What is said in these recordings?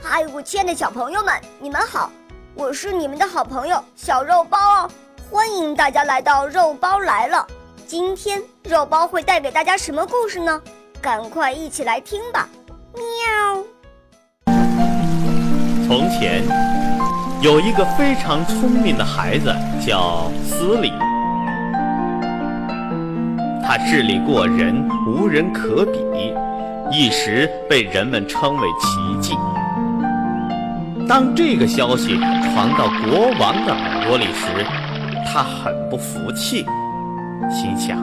嗨，我亲爱的小朋友们，你们好！我是你们的好朋友小肉包哦，欢迎大家来到肉包来了。今天肉包会带给大家什么故事呢？赶快一起来听吧！喵。从前有一个非常聪明的孩子，叫斯里。他智力过人，无人可比，一时被人们称为奇迹。当这个消息传到国王的耳朵里时，他很不服气，心想：“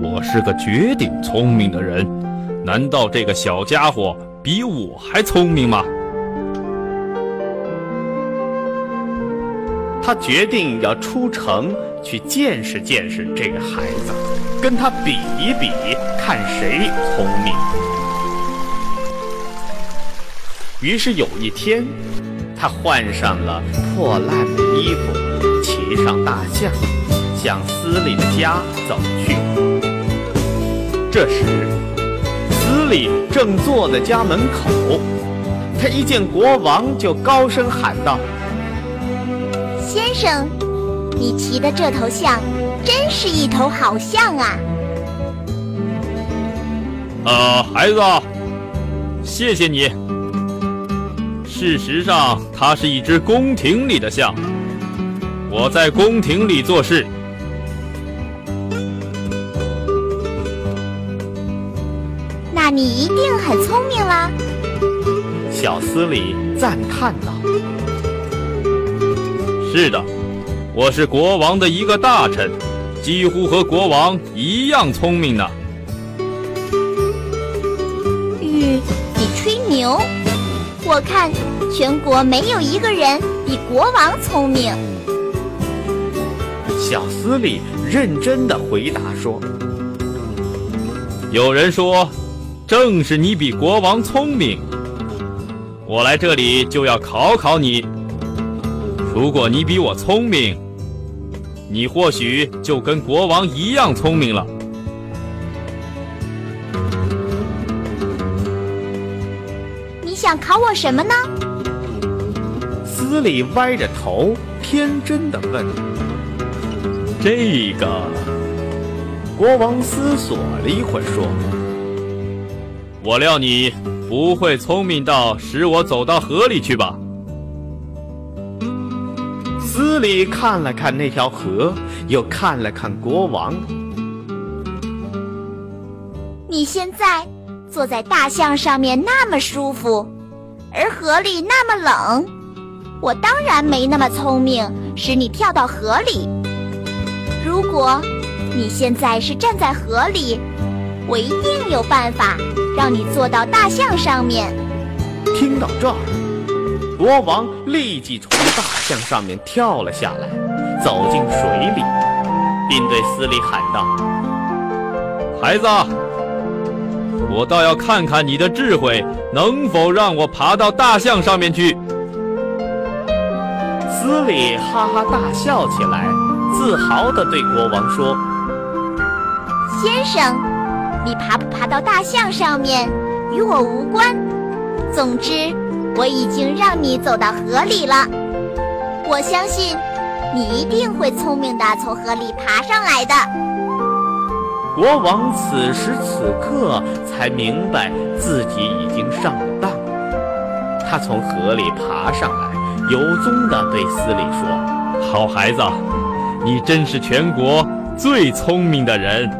我是个绝顶聪明的人，难道这个小家伙比我还聪明吗？”他决定要出城去见识见识这个孩子，跟他比一比，看谁聪明。于是有一天，他换上了破烂的衣服，骑上大象，向斯里的家走去。这时，斯里正坐在家门口，他一见国王，就高声喊道：“先生，你骑的这头象，真是一头好象啊！”呃，孩子，谢谢你。事实上，它是一只宫廷里的象。我在宫廷里做事。那你一定很聪明啦！小斯里赞叹道：“是的，我是国王的一个大臣，几乎和国王一样聪明呢。”玉，你吹牛！我看全国没有一个人比国王聪明。小斯里认真的回答说：“有人说，正是你比国王聪明。我来这里就要考考你。如果你比我聪明，你或许就跟国王一样聪明了。”想考我什么呢？斯里歪着头，天真的问。这个，国王思索了一会儿，说：“我料你不会聪明到使我走到河里去吧？”斯里看了看那条河，又看了看国王。你现在。坐在大象上面那么舒服，而河里那么冷，我当然没那么聪明，使你跳到河里。如果你现在是站在河里，我一定有办法让你坐到大象上面。听到这儿，国王立即从大象上面跳了下来，走进水里，并对斯里喊道：“孩子。”我倒要看看你的智慧能否让我爬到大象上面去。斯里哈哈大笑起来，自豪地对国王说：“先生，你爬不爬到大象上面与我无关。总之，我已经让你走到河里了。我相信，你一定会聪明地从河里爬上来的。”国王此时此刻才明白自己已经上了当，他从河里爬上来，由衷地对斯里说：“好孩子，你真是全国最聪明的人。”